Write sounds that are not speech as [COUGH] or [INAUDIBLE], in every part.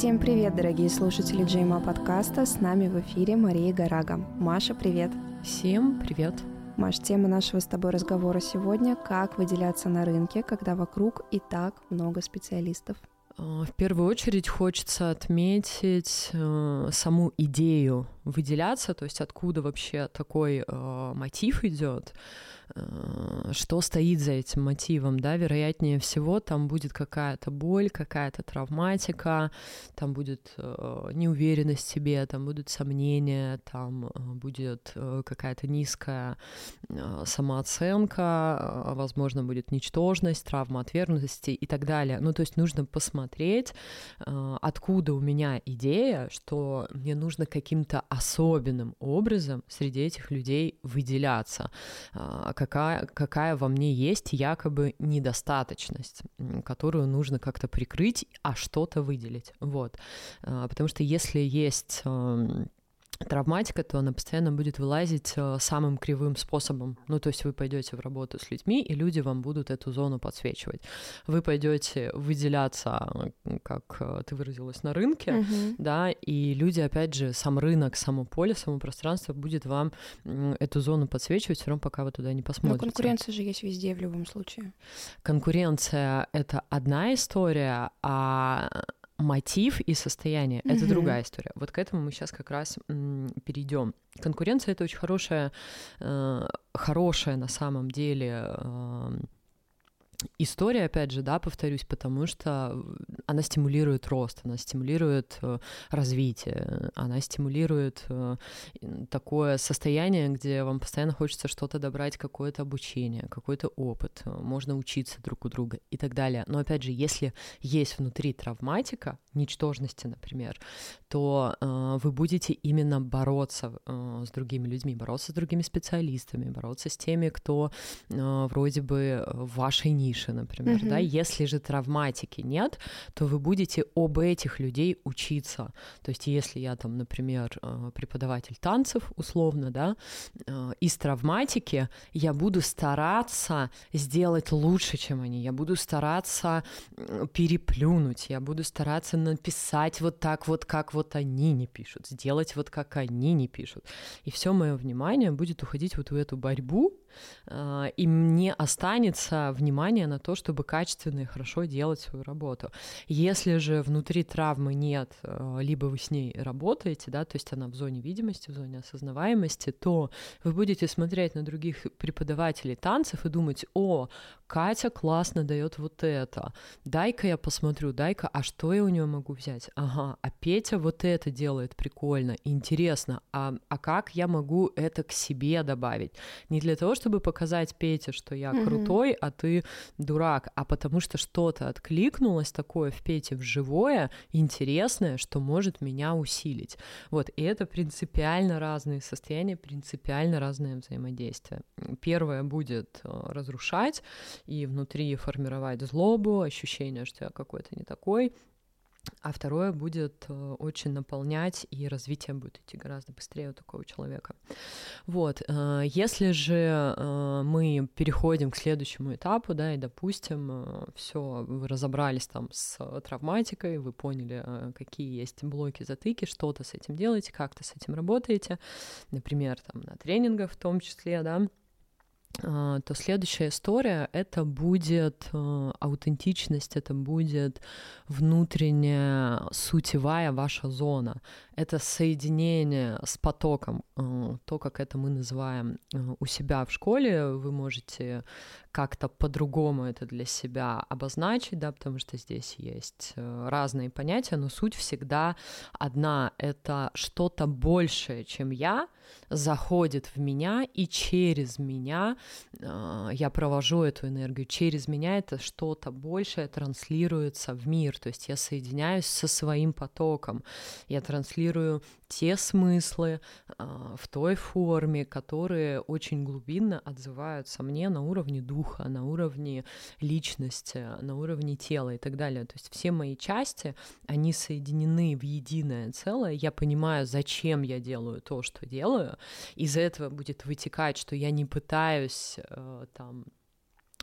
Всем привет, дорогие слушатели Джейма подкаста. С нами в эфире Мария Гарага. Маша, привет. Всем привет. Маш, тема нашего с тобой разговора сегодня – как выделяться на рынке, когда вокруг и так много специалистов. А, в первую очередь хочется отметить э, саму идею выделяться, то есть откуда вообще такой э, мотив идет. Э, что стоит за этим мотивом, да, вероятнее всего там будет какая-то боль, какая-то травматика, там будет э, неуверенность в себе, там будут сомнения, там э, будет э, какая-то низкая э, самооценка, э, возможно, будет ничтожность, травма отвергнутости и так далее. Ну, то есть нужно посмотреть, э, откуда у меня идея, что мне нужно каким-то образом среди этих людей выделяться э, какая, какая во мне есть якобы недостаточность, которую нужно как-то прикрыть, а что-то выделить. Вот. А, потому что если есть травматика, то она постоянно будет вылазить э, самым кривым способом. Ну, то есть вы пойдете в работу с людьми, и люди вам будут эту зону подсвечивать. Вы пойдете выделяться, как э, ты выразилась, на рынке, uh-huh. да, и люди, опять же, сам рынок, само поле, само пространство будет вам эту зону подсвечивать, все равно, пока вы туда не посмотрите. Но конкуренция же есть везде в любом случае. Конкуренция — это одна история, а мотив и состояние это другая история. Вот к этому мы сейчас как раз перейдем. Конкуренция это очень хорошая, э, хорошая на самом деле э, история, опять же, да, повторюсь, потому что она стимулирует рост, она стимулирует э, развитие, она стимулирует э, такое состояние, где вам постоянно хочется что-то добрать, какое-то обучение, какой-то опыт, э, можно учиться друг у друга и так далее. Но опять же, если есть внутри травматика, ничтожности, например, то э, вы будете именно бороться э, с другими людьми, бороться с другими специалистами, бороться с теми, кто э, вроде бы в вашей нише, например, mm-hmm. да. Если же травматики нет, то вы будете об этих людей учиться. То есть, если я там, например, э, преподаватель танцев, условно, да, э, из травматики, я буду стараться сделать лучше, чем они, я буду стараться переплюнуть, я буду стараться написать вот так вот, как вот они не пишут, сделать вот как они не пишут. И все мое внимание будет уходить вот в эту борьбу, и мне останется внимание на то, чтобы качественно и хорошо делать свою работу. Если же внутри травмы нет, а, либо вы с ней работаете, да, то есть она в зоне видимости, в зоне осознаваемости, то вы будете смотреть на других преподавателей танцев и думать, о, Катя классно дает вот это, дай-ка я посмотрю, дай-ка, а что я у нее могу взять? Ага, а Петя вот это делает прикольно, интересно, а, а как я могу это к себе добавить? Не для того, чтобы показать Пете, что я mm-hmm. крутой, а ты дурак, а потому что что-то откликнулось такое в Пете в живое, интересное, что может меня усилить. Вот, и это принципиально разные состояния, принципиально разное взаимодействие. Первое будет э, разрушать и внутри формировать злобу, ощущение, что я какой-то не такой, а второе будет э, очень наполнять, и развитие будет идти гораздо быстрее у такого человека. Вот, э, если же э, мы переходим к следующему этапу, да, и, допустим, все, вы разобрались там с травматикой, вы поняли, какие есть блоки, затыки, что-то с этим делаете, как-то с этим работаете, например, там на тренингах в том числе, да, то следующая история это будет э, аутентичность, это будет внутренняя сутевая ваша зона. Это соединение с потоком, э, то, как это мы называем э, у себя в школе. Вы можете как-то по-другому это для себя обозначить, да, потому что здесь есть разные понятия, но суть всегда одна. Это что-то большее, чем я, заходит в меня, и через меня я провожу эту энергию, через меня это что-то большее транслируется в мир, то есть я соединяюсь со своим потоком, я транслирую те смыслы э, в той форме, которые очень глубинно отзываются мне на уровне духа, на уровне личности, на уровне тела и так далее. То есть все мои части, они соединены в единое целое, я понимаю, зачем я делаю то, что делаю, из этого будет вытекать, что я не пытаюсь э, там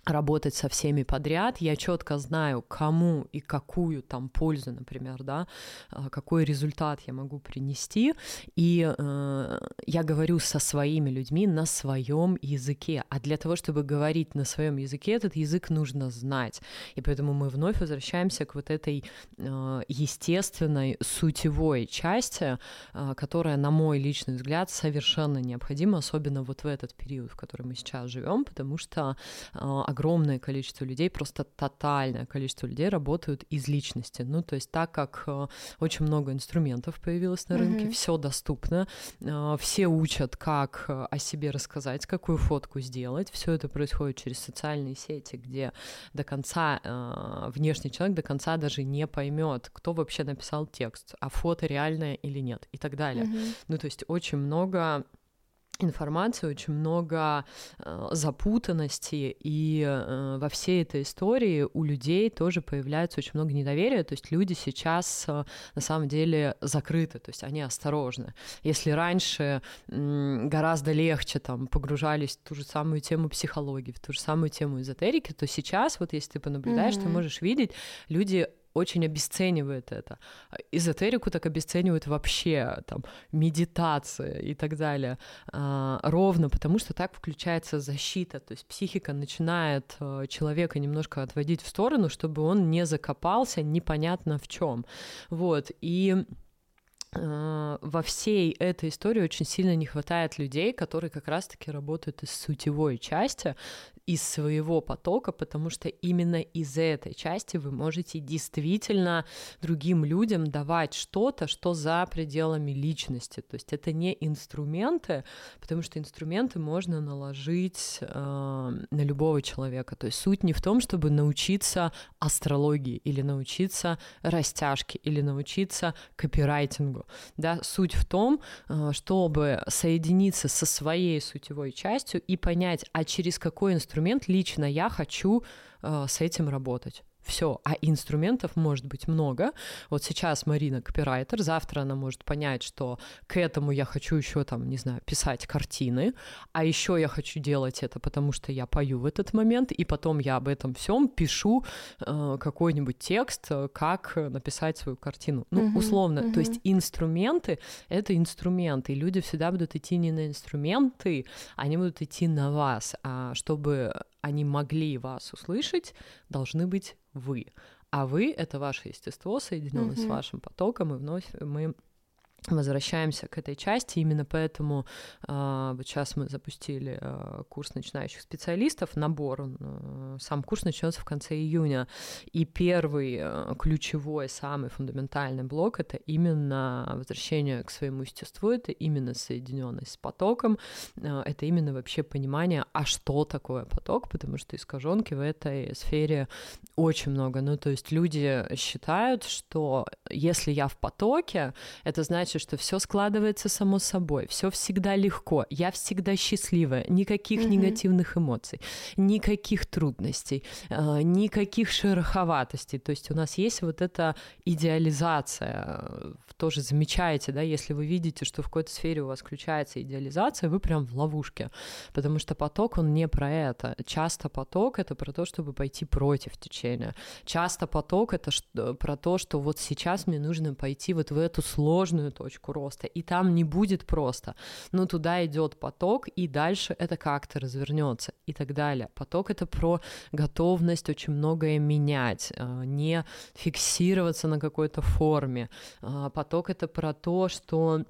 работать со всеми подряд, я четко знаю, кому и какую там пользу, например, да, а, какой результат я могу принести, и э, я говорю со своими людьми на своем языке, а для того, чтобы говорить на своем языке, этот язык нужно знать, и поэтому мы вновь возвращаемся к вот этой э, естественной сутевой части, э, которая, на мой личный взгляд, совершенно необходима, особенно вот в этот период, в который мы сейчас живем, потому что э, огромное количество людей, просто тотальное количество людей работают из личности. Ну, то есть так как э, очень много инструментов появилось на рынке, mm-hmm. все доступно, э, все учат, как э, о себе рассказать, какую фотку сделать. Все это происходит через социальные сети, где до конца внешний человек до конца даже не поймет, кто вообще написал текст, а фото реальное или нет, и так далее. Mm-hmm. Ну, то есть очень много информации, очень много э, запутанности, и э, во всей этой истории у людей тоже появляется очень много недоверия, то есть люди сейчас э, на самом деле закрыты, то есть они осторожны. Если раньше э, гораздо легче там погружались в ту же самую тему психологии, в ту же самую тему эзотерики, то сейчас вот если ты понаблюдаешь, mm-hmm. ты можешь видеть, люди очень обесценивает это. Эзотерику так обесценивают вообще, там, медитация и так далее. А, ровно потому, что так включается защита, то есть психика начинает а, человека немножко отводить в сторону, чтобы он не закопался непонятно в чем. Вот, и а, во всей этой истории очень сильно не хватает людей, которые как раз-таки работают из сутевой части, из своего потока, потому что именно из этой части вы можете действительно другим людям давать что-то, что за пределами личности. То есть это не инструменты, потому что инструменты можно наложить э, на любого человека. То есть суть не в том, чтобы научиться астрологии или научиться растяжке или научиться копирайтингу. Да? Суть в том, э, чтобы соединиться со своей сутевой частью и понять, а через какой инструмент инструмент лично я хочу э, с этим работать все, а инструментов может быть много. Вот сейчас Марина копирайтер, завтра она может понять, что к этому я хочу еще там, не знаю, писать картины, а еще я хочу делать это, потому что я пою в этот момент, и потом я об этом всем пишу э, какой-нибудь текст, э, как написать свою картину. Ну, uh-huh, условно, uh-huh. то есть инструменты — это инструменты, и люди всегда будут идти не на инструменты, они будут идти на вас, а чтобы они могли вас услышать, должны быть вы. А вы — это ваше естество, соединенное mm-hmm. с вашим потоком, и вновь мы возвращаемся к этой части. Именно поэтому э, вот сейчас мы запустили э, курс начинающих специалистов, набор. Э, сам курс начнется в конце июня. И первый э, ключевой, самый фундаментальный блок это именно возвращение к своему естеству, это именно соединенность с потоком, э, это именно вообще понимание, а что такое поток, потому что искаженки в этой сфере очень много. Ну, то есть люди считают, что если я в потоке, это значит, значит, что все складывается само собой, все всегда легко, я всегда счастливая, никаких mm-hmm. негативных эмоций, никаких трудностей, э, никаких шероховатостей. То есть у нас есть вот эта идеализация. Тоже замечаете, да, если вы видите, что в какой-то сфере у вас включается идеализация, вы прям в ловушке, потому что поток, он не про это. Часто поток — это про то, чтобы пойти против течения. Часто поток — это про то, что вот сейчас мне нужно пойти вот в эту сложную точку роста, и там не будет просто. Но туда идет поток, и дальше это как-то развернется и так далее. Поток это про готовность очень многое менять, а, не фиксироваться на какой-то форме. А, поток это про то, что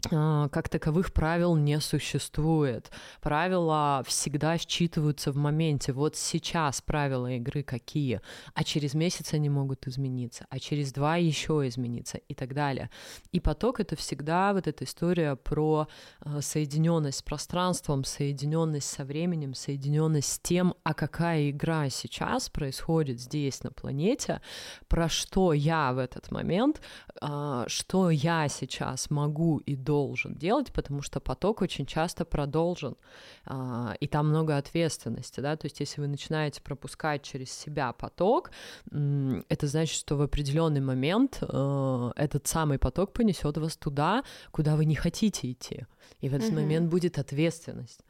как таковых правил не существует. Правила всегда считываются в моменте. Вот сейчас правила игры какие, а через месяц они могут измениться, а через два еще измениться и так далее. И поток это всегда вот эта история про а, соединенность с пространством, соединенность со временем, соединенность с тем, а какая игра сейчас происходит здесь на планете, про что я в этот момент, а, что я сейчас могу и должен делать, потому что поток очень часто продолжен, а, и там много ответственности, да, то есть если вы начинаете пропускать через себя поток, это значит, что в определенный момент э, этот самый поток понесет вас туда, куда вы не хотите идти, и в этот mm-hmm. момент будет ответственность.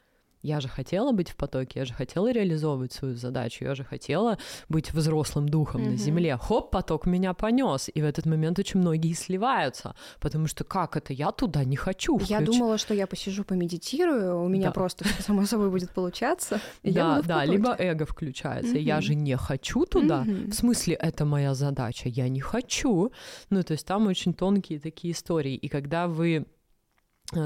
Я же хотела быть в потоке, я же хотела реализовывать свою задачу, я же хотела быть взрослым духом mm-hmm. на земле. Хоп, поток меня понес, и в этот момент очень многие сливаются, потому что как это я туда не хочу. Включ... Я думала, что я посижу, помедитирую, у меня да. просто само собой будет получаться. да, да, либо эго включается. Mm-hmm. Я же не хочу туда. Mm-hmm. В смысле, это моя задача. Я не хочу. Ну, то есть там очень тонкие такие истории. И когда вы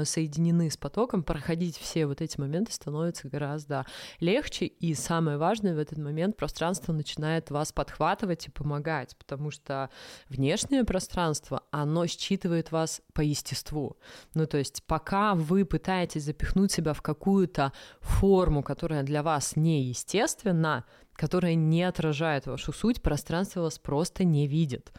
соединены с потоком, проходить все вот эти моменты становится гораздо легче, и самое важное в этот момент пространство начинает вас подхватывать и помогать, потому что внешнее пространство, оно считывает вас по естеству. Ну, то есть пока вы пытаетесь запихнуть себя в какую-то форму, которая для вас неестественна, которая не отражает вашу суть, пространство вас просто не видит.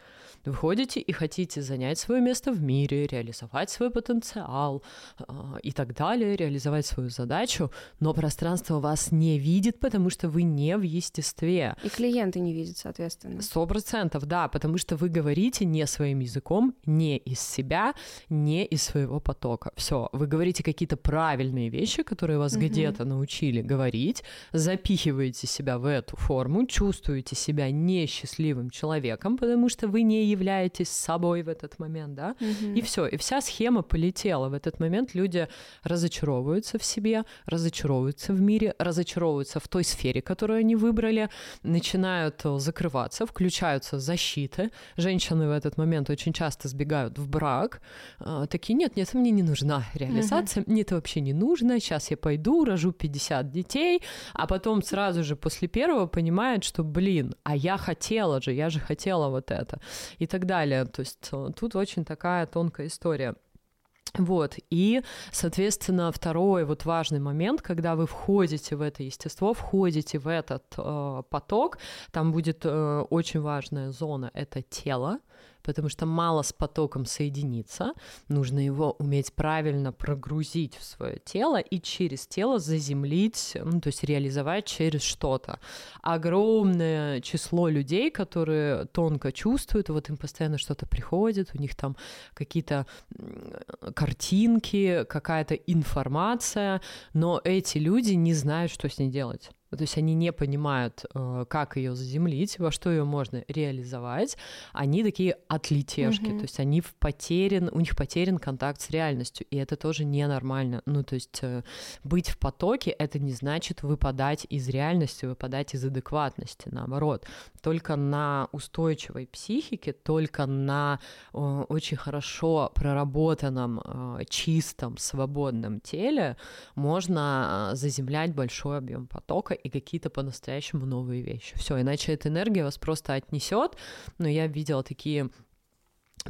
Вы ходите и хотите занять свое место в мире, реализовать свой потенциал э, и так далее, реализовать свою задачу, но пространство вас не видит, потому что вы не в естестве. И клиенты не видят, соответственно. Сто процентов, да, потому что вы говорите не своим языком, не из себя, не из своего потока. Все, вы говорите какие-то правильные вещи, которые вас угу. где-то научили говорить, запихиваете себя в эту форму, чувствуете себя несчастливым человеком, потому что вы не являетесь собой в этот момент, да, угу. и все, и вся схема полетела. В этот момент люди разочаровываются в себе, разочаровываются в мире, разочаровываются в той сфере, которую они выбрали, начинают закрываться, включаются защиты. Женщины в этот момент очень часто сбегают в брак, а, такие, нет, нет, мне не нужна реализация, угу. мне это вообще не нужно, сейчас я пойду, рожу 50 детей, а потом сразу же после первого понимают, что, блин, а я хотела же, я же хотела вот это. И и так далее. То есть э, тут очень такая тонкая история. Вот, и, соответственно, второй вот важный момент, когда вы входите в это естество, входите в этот э, поток, там будет э, очень важная зона, это тело, потому что мало с потоком соединиться, нужно его уметь правильно прогрузить в свое тело и через тело заземлить, ну, то есть реализовать через что-то. Огромное число людей, которые тонко чувствуют, вот им постоянно что-то приходит, у них там какие-то картинки, какая-то информация, но эти люди не знают, что с ней делать. То есть они не понимают, э, как ее заземлить, во что ее можно реализовать. Они такие отлетешки, mm-hmm. то есть они в потерян, у них потерян контакт с реальностью, и это тоже ненормально. Ну, то есть э, быть в потоке — это не значит выпадать из реальности, выпадать из адекватности, наоборот. Только на устойчивой психике, только на э, очень хорошо проработанном, чистом, свободном теле можно заземлять большой объем потока и какие-то по-настоящему новые вещи. Все, иначе эта энергия вас просто отнесет. Но я видела такие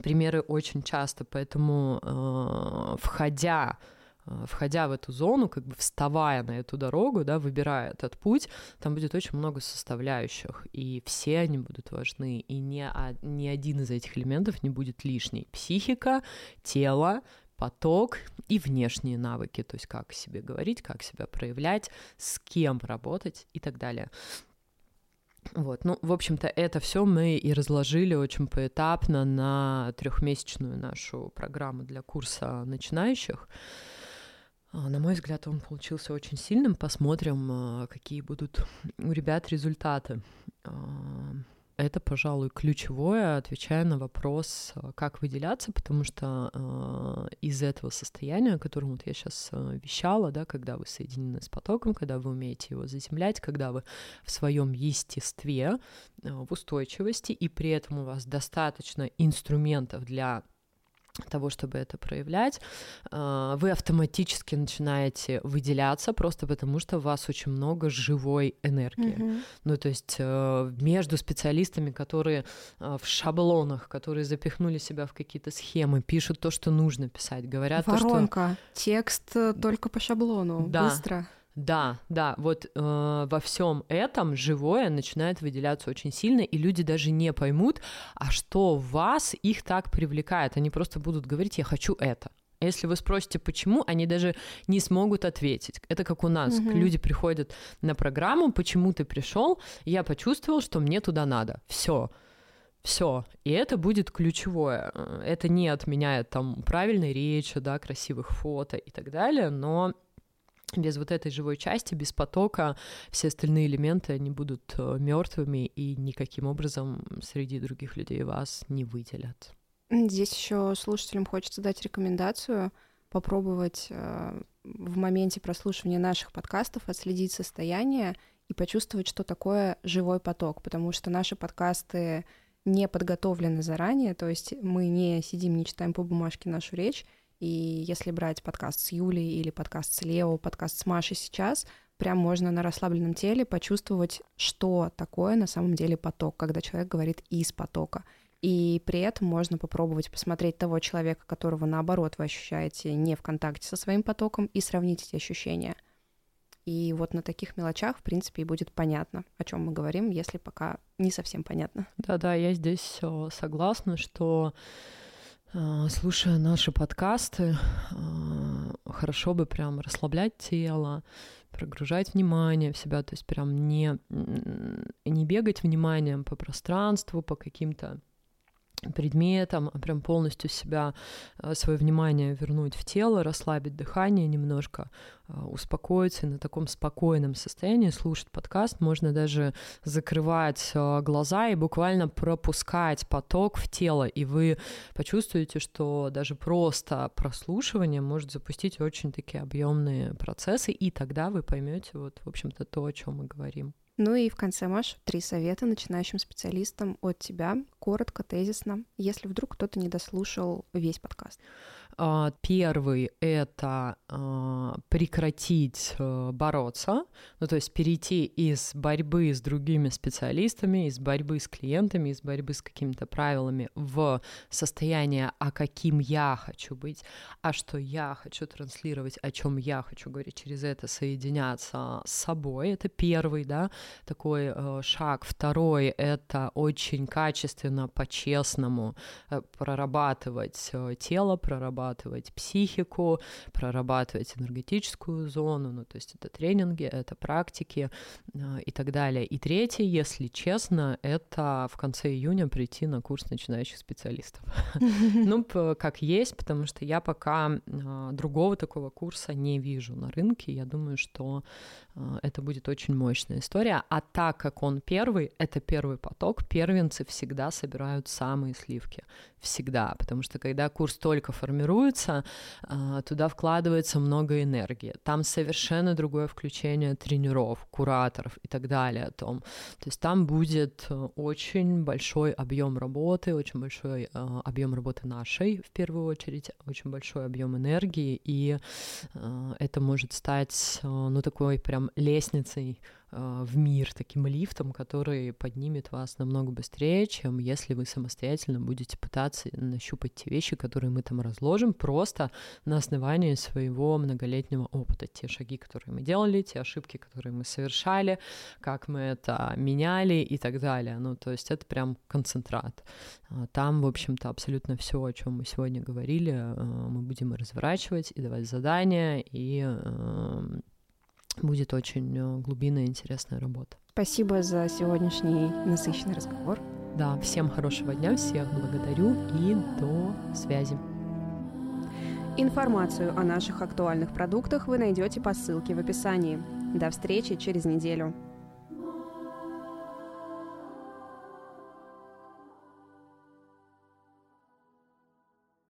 примеры очень часто, поэтому э, входя э, входя в эту зону, как бы вставая на эту дорогу, да, выбирая этот путь, там будет очень много составляющих, и все они будут важны, и ни, ни один из этих элементов не будет лишний. Психика, тело, поток и внешние навыки, то есть как себе говорить, как себя проявлять, с кем работать и так далее. Вот, ну, в общем-то, это все мы и разложили очень поэтапно на трехмесячную нашу программу для курса начинающих. А, на мой взгляд, он получился очень сильным. Посмотрим, а, какие будут у ребят результаты. Это, пожалуй, ключевое, отвечая на вопрос, э, как выделяться, потому что э, из этого состояния, о котором вот я сейчас э, вещала, да, когда вы соединены с потоком, когда вы умеете его заземлять, когда вы в своем естестве, э, в устойчивости, и при этом у вас достаточно инструментов для того, чтобы это проявлять, а, вы автоматически начинаете выделяться просто потому, что у вас очень много живой энергии. Mm-hmm. Ну, то есть э, между специалистами, которые э, в шаблонах, которые запихнули себя в какие-то схемы, пишут то, что нужно писать, говорят Воронка. то, что... Текст э, только по шаблону, да. быстро. Да, да, вот э, во всем этом живое начинает выделяться очень сильно, и люди даже не поймут, а что вас их так привлекает. Они просто будут говорить, я хочу это. Если вы спросите, почему, они даже не смогут ответить. Это как у нас. Угу. Люди приходят на программу, почему ты пришел, я почувствовал, что мне туда надо. Все. Все. И это будет ключевое. Это не отменяет там правильной речи, да, красивых фото и так далее, но без вот этой живой части, без потока, все остальные элементы, они будут э, мертвыми и никаким образом среди других людей вас не выделят. Здесь еще слушателям хочется дать рекомендацию попробовать э, в моменте прослушивания наших подкастов отследить состояние и почувствовать, что такое живой поток, потому что наши подкасты не подготовлены заранее, то есть мы не сидим, не читаем по бумажке нашу речь, и если брать подкаст с Юлей или подкаст с Лео, подкаст с Машей сейчас, прям можно на расслабленном теле почувствовать, что такое на самом деле поток, когда человек говорит из потока. И при этом можно попробовать посмотреть того человека, которого наоборот вы ощущаете не в контакте со своим потоком, и сравнить эти ощущения. И вот на таких мелочах, в принципе, и будет понятно, о чем мы говорим, если пока не совсем понятно. Да-да, я здесь согласна, что слушая наши подкасты, а, хорошо бы прям расслаблять тело, прогружать внимание в себя, то есть прям не, не бегать вниманием по пространству, по каким-то предметом, а прям полностью себя, э, свое внимание вернуть в тело, расслабить дыхание немножко, э, успокоиться и на таком спокойном состоянии слушать подкаст. Можно даже закрывать э, глаза и буквально пропускать поток в тело, и вы почувствуете, что даже просто прослушивание может запустить очень такие объемные процессы, и тогда вы поймете вот, в общем-то, то, о чем мы говорим. Ну и в конце, Маш, три совета начинающим специалистам от тебя, коротко, тезисно, если вдруг кто-то не дослушал весь подкаст. А, первый — это а, прекратить э, бороться, ну, то есть перейти из борьбы с другими специалистами, из борьбы с клиентами, из борьбы с какими-то правилами в состояние, а каким я хочу быть, а что я хочу транслировать, о чем я хочу говорить, через это соединяться с собой. Это первый, да, такой э, шаг. Второй — это очень качественно, по-честному э, прорабатывать тело, прорабатывать прорабатывать психику, прорабатывать энергетическую зону, ну, то есть это тренинги, это практики э, и так далее. И третье, если честно, это в конце июня прийти на курс начинающих специалистов. [LAUGHS] Ну, как есть, потому что я пока э, другого такого курса не вижу на рынке. Я думаю, что это будет очень мощная история. А так как он первый, это первый поток, первенцы всегда собирают самые сливки. Всегда. Потому что когда курс только формируется, формируется, а, туда вкладывается много энергии. Там совершенно другое включение тренеров, кураторов и так далее. Том. То есть там будет э, очень большой объем работы, очень большой э, объем работы нашей, в первую очередь, очень большой объем энергии, и э, это может стать, ну, такой прям лестницей а, в мир таким лифтом, который поднимет вас намного быстрее, чем если вы самостоятельно будете пытаться нащупать те вещи, которые мы там разложим, просто на основании своего многолетнего опыта. Те шаги, которые мы делали, те ошибки, которые мы совершали, как мы это меняли и так далее. Ну, то есть это прям концентрат. А, там, в общем-то, абсолютно все, о чем мы сегодня говорили, а, мы будем разворачивать и давать задания, и будет очень э, глубинная интересная работа. Спасибо за сегодняшний насыщенный разговор. Да, всем хорошего дня, всех благодарю и до связи. Информацию о наших актуальных продуктах вы найдете по ссылке в описании. До встречи через неделю.